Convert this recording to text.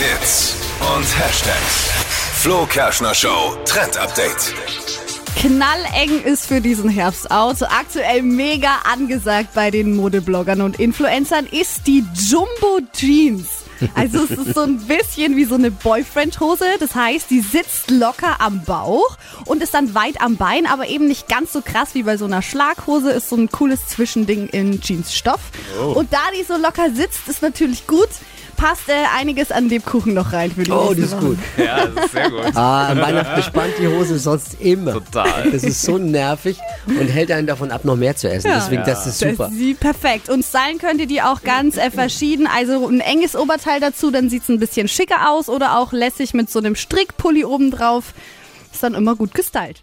Hits und Hashtags. Flo Kerschner Show Trend Update. Knalleng ist für diesen Herbst out. Aktuell mega angesagt bei den Modebloggern und Influencern ist die Jumbo Jeans. Also es ist so ein bisschen wie so eine Boyfriend-Hose. Das heißt, die sitzt locker am Bauch und ist dann weit am Bein, aber eben nicht ganz so krass wie bei so einer Schlaghose. Ist so ein cooles Zwischending in Jeansstoff. Und da die so locker sitzt, ist natürlich gut. Passt äh, einiges an Lebkuchen noch rein für die Oh, nächste das ist Woche. gut. Ja, das ist sehr gut. Ah, an Weihnachten spannt die Hose sonst immer. Total. Das ist so nervig und hält einen davon ab, noch mehr zu essen. Ja. Deswegen, das ist super. Das ist sie perfekt. Und stylen könnt ihr die auch ganz äh, verschieden. Also ein enges Oberteil dazu, dann sieht's ein bisschen schicker aus oder auch lässig mit so einem Strickpulli obendrauf. Ist dann immer gut gestylt.